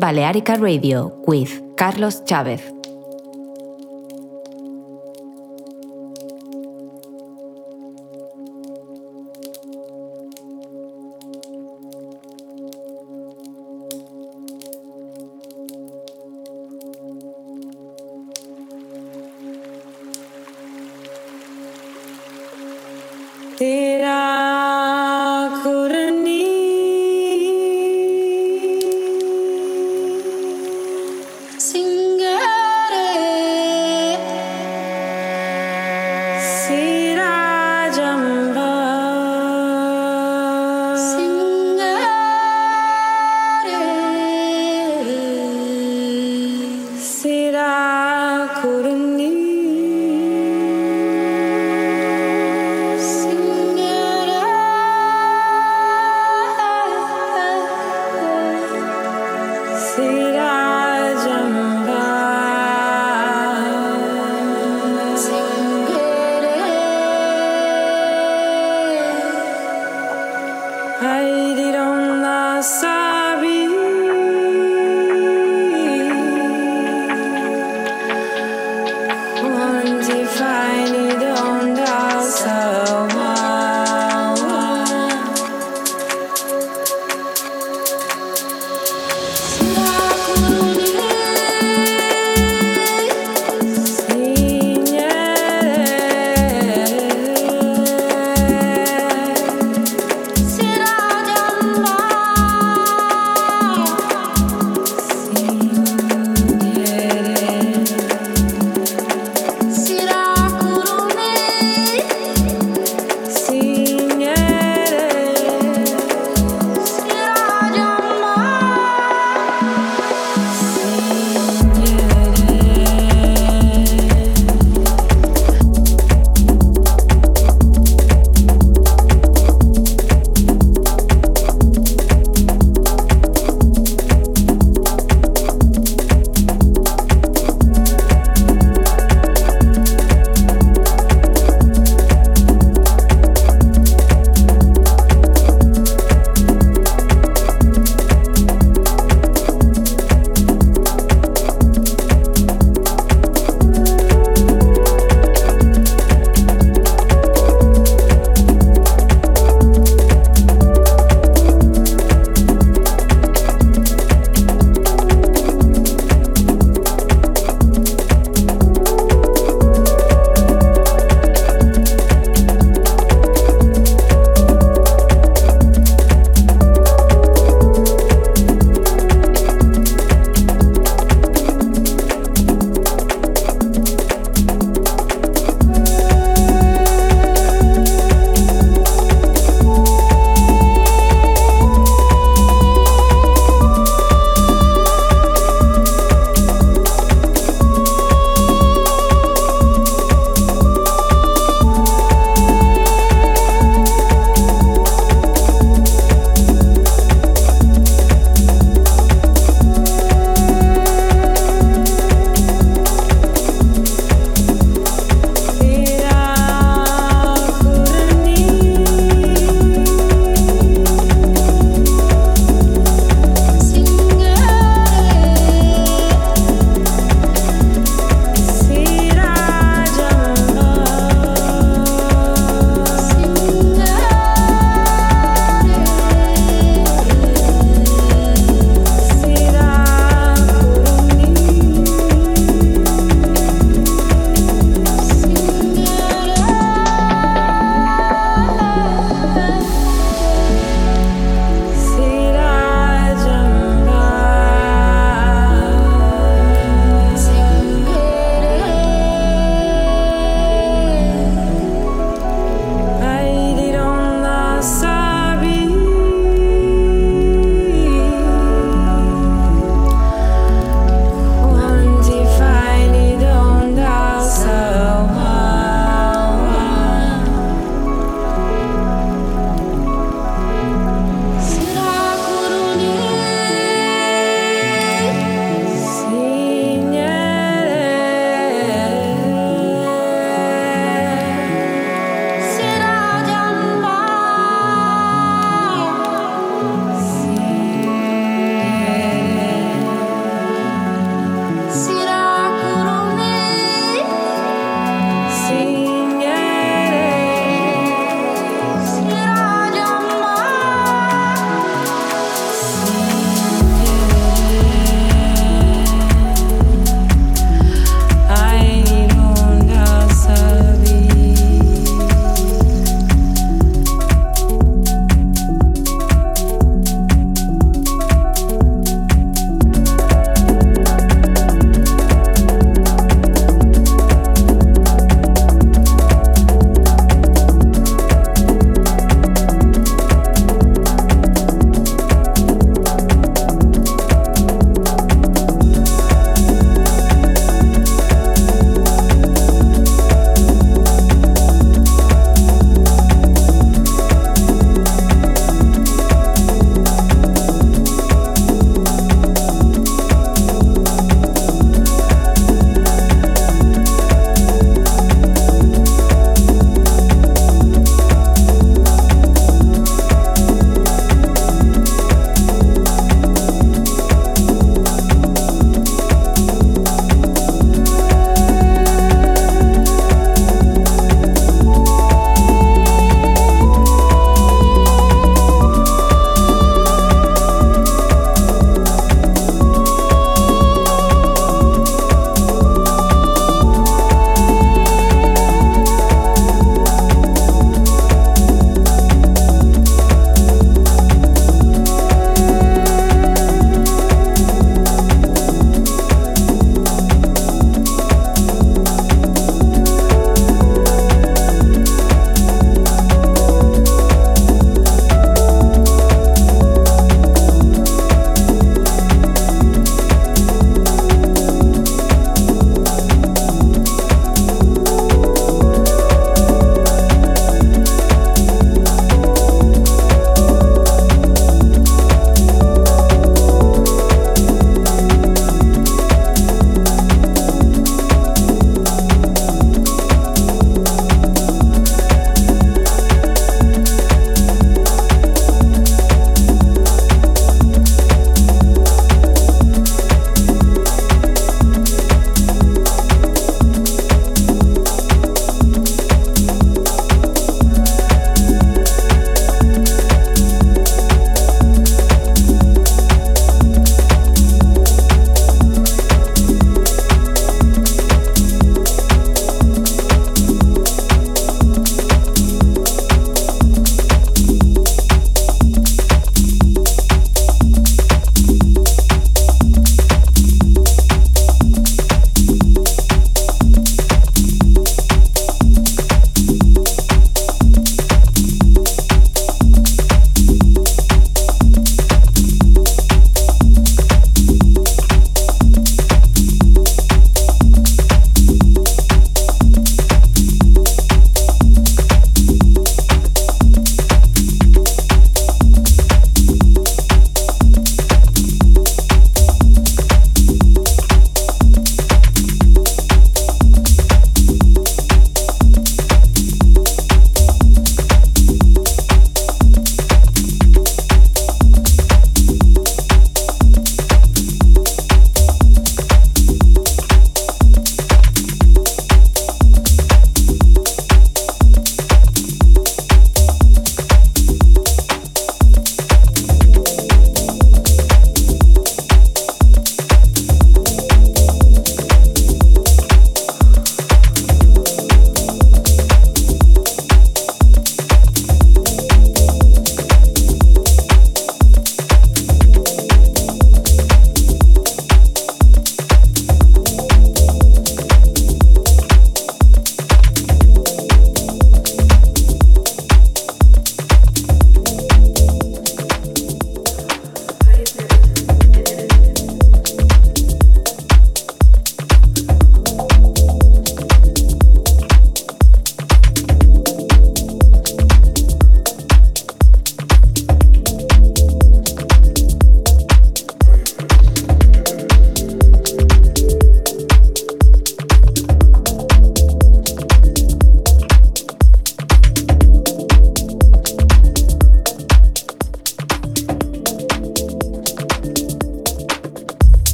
Balearica Radio with Carlos Chávez.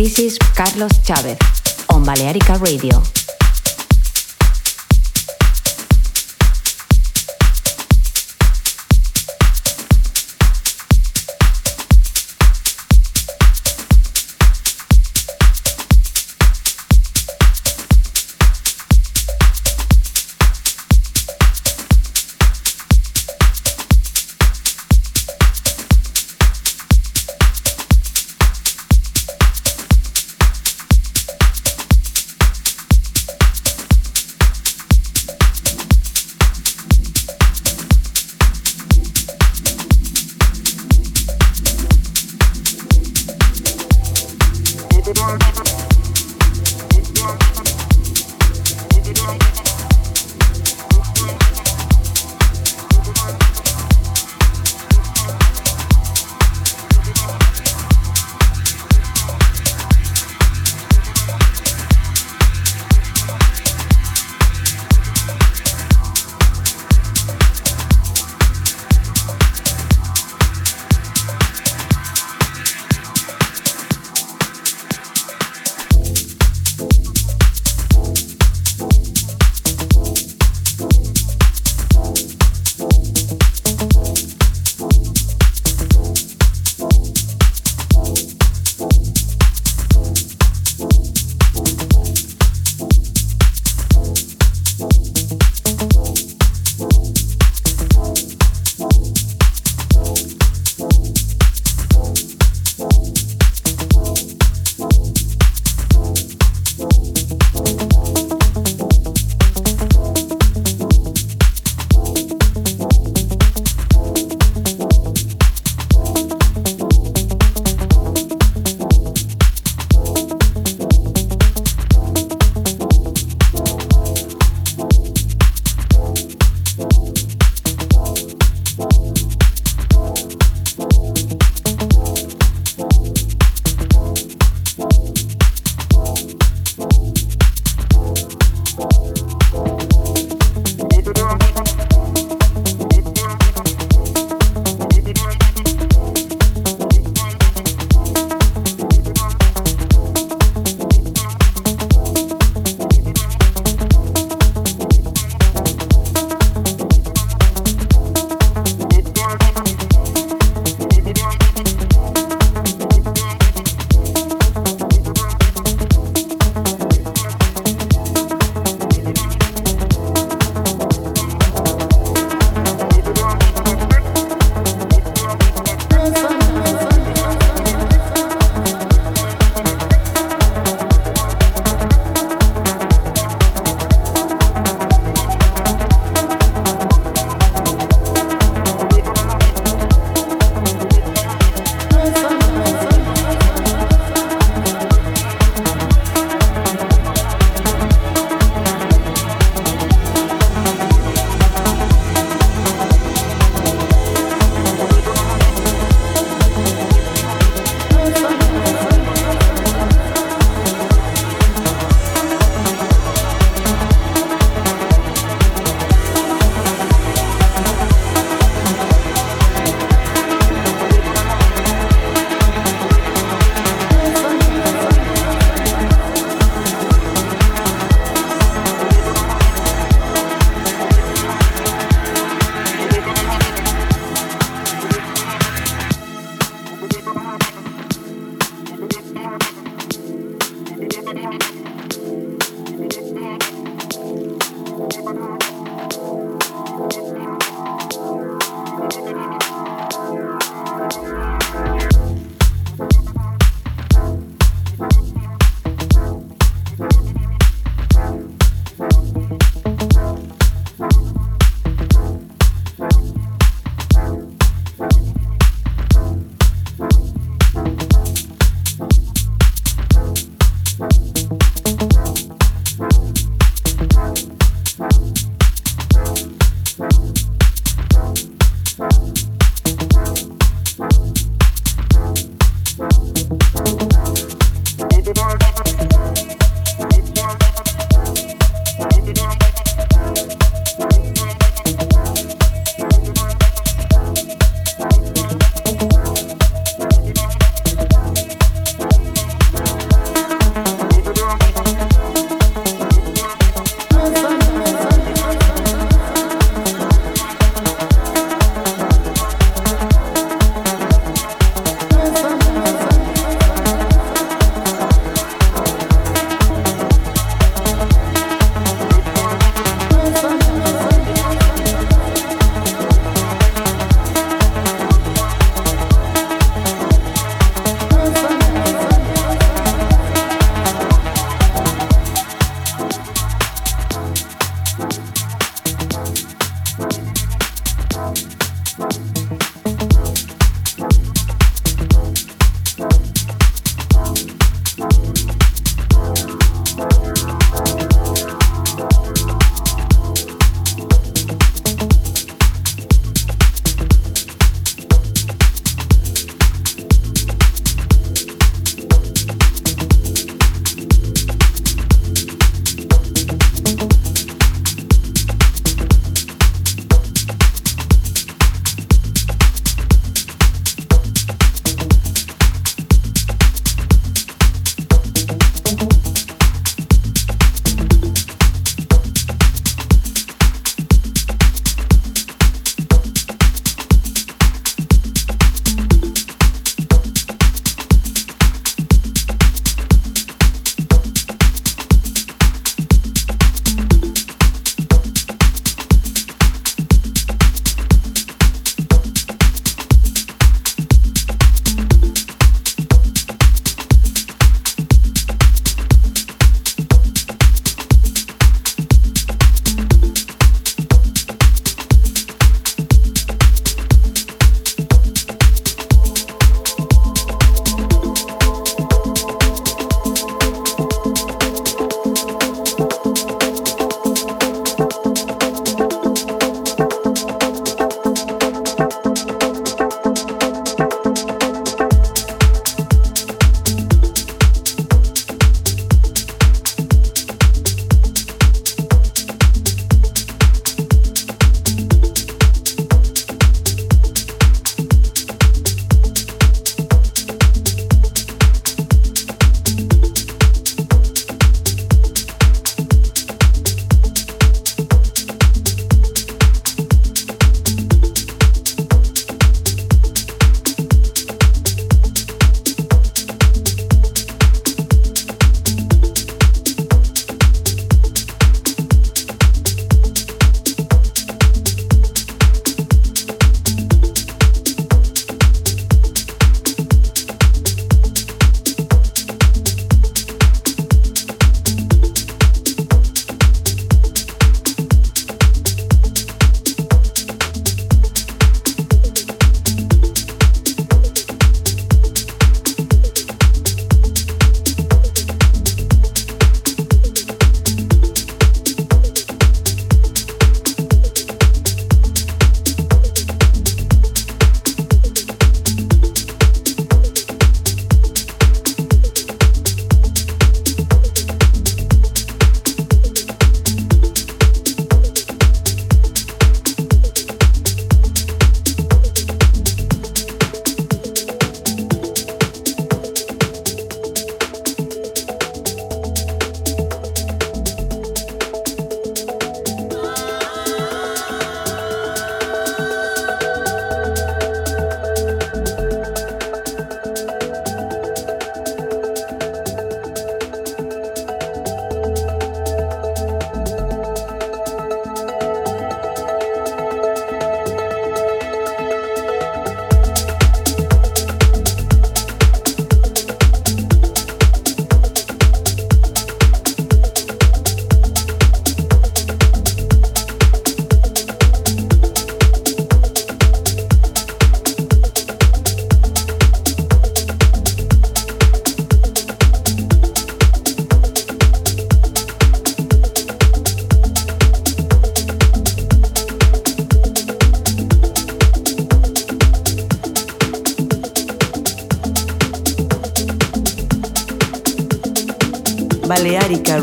This is Carlos Chavez on Balearica Radio.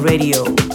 Radio.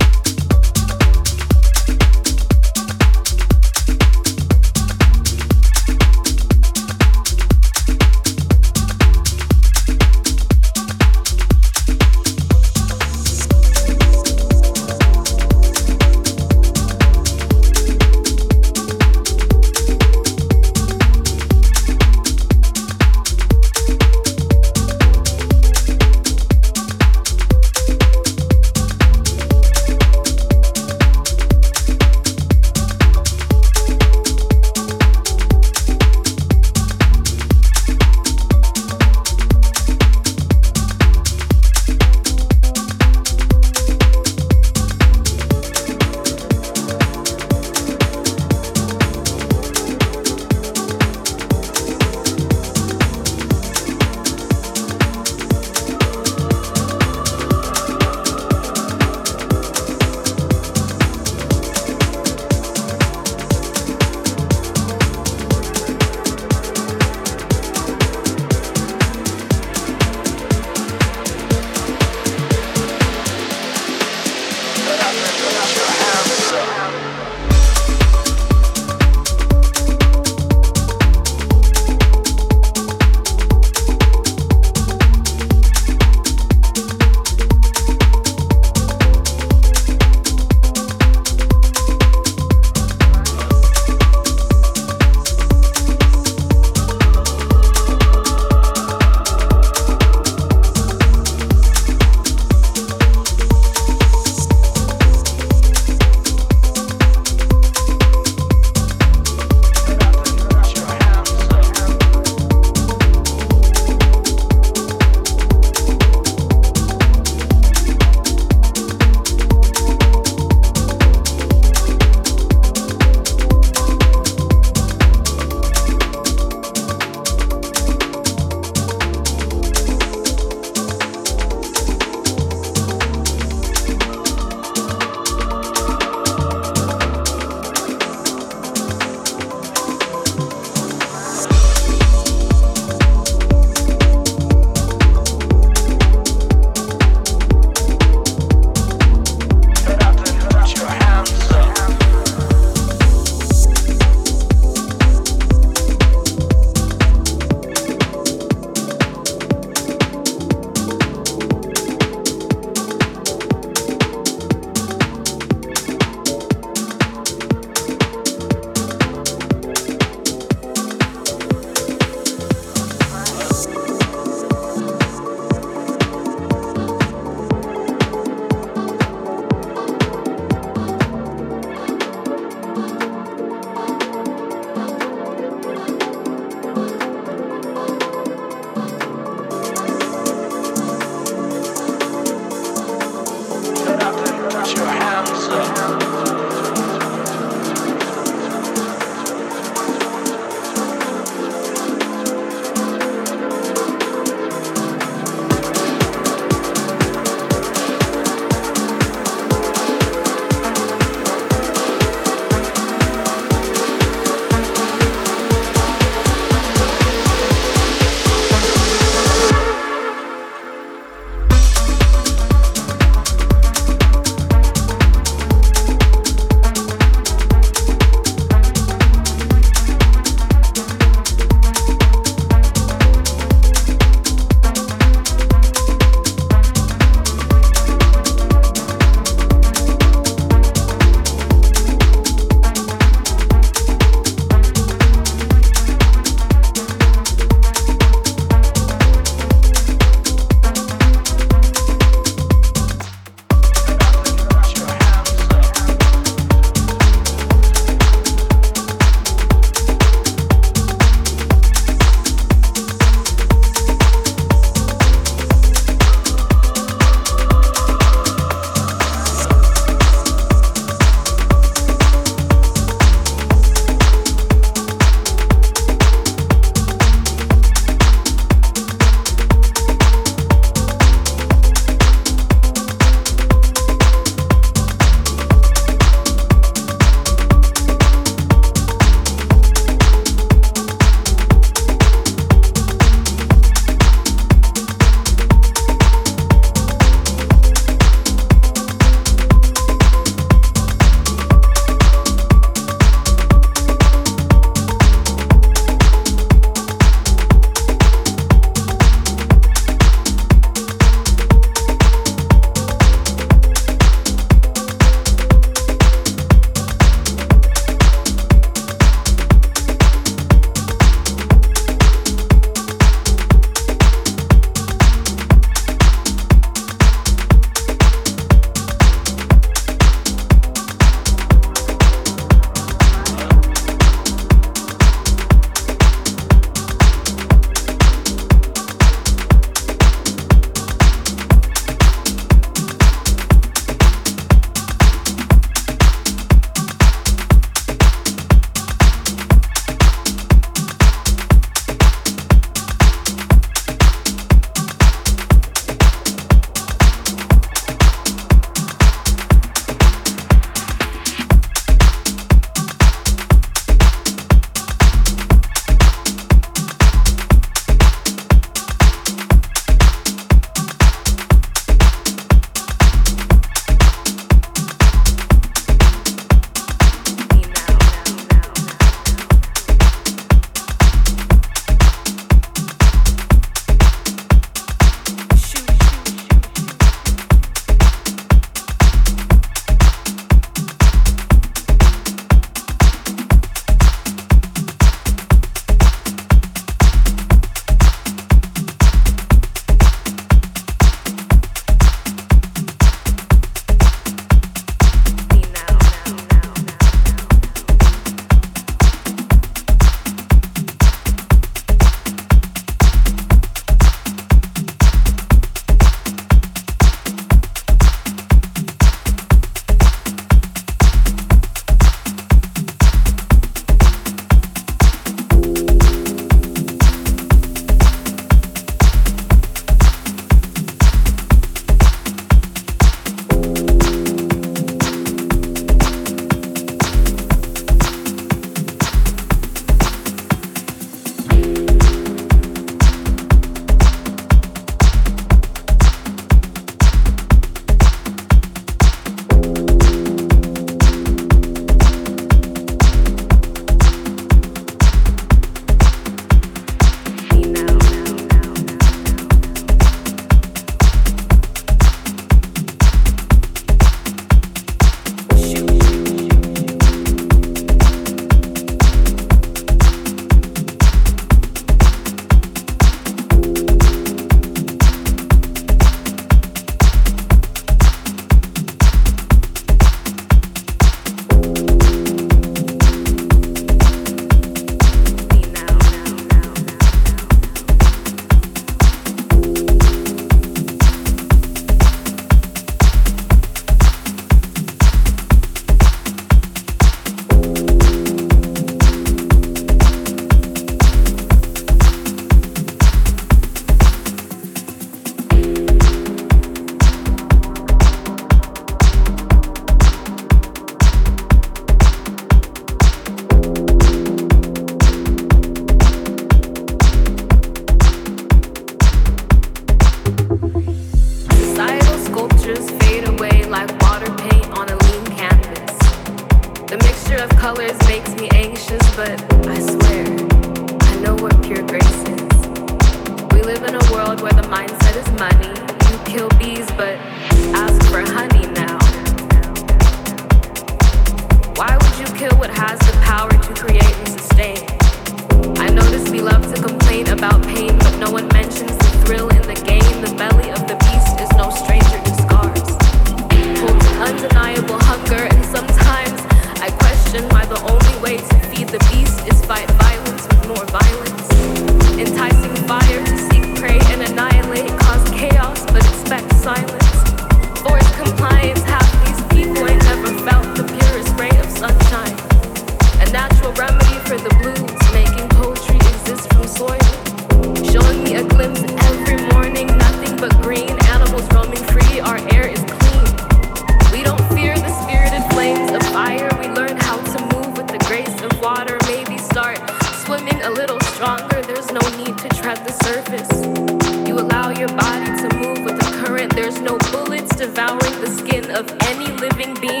There's no bullets devouring the skin of any living being.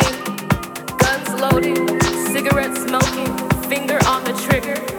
Guns loaded, cigarettes smoking, finger on the trigger.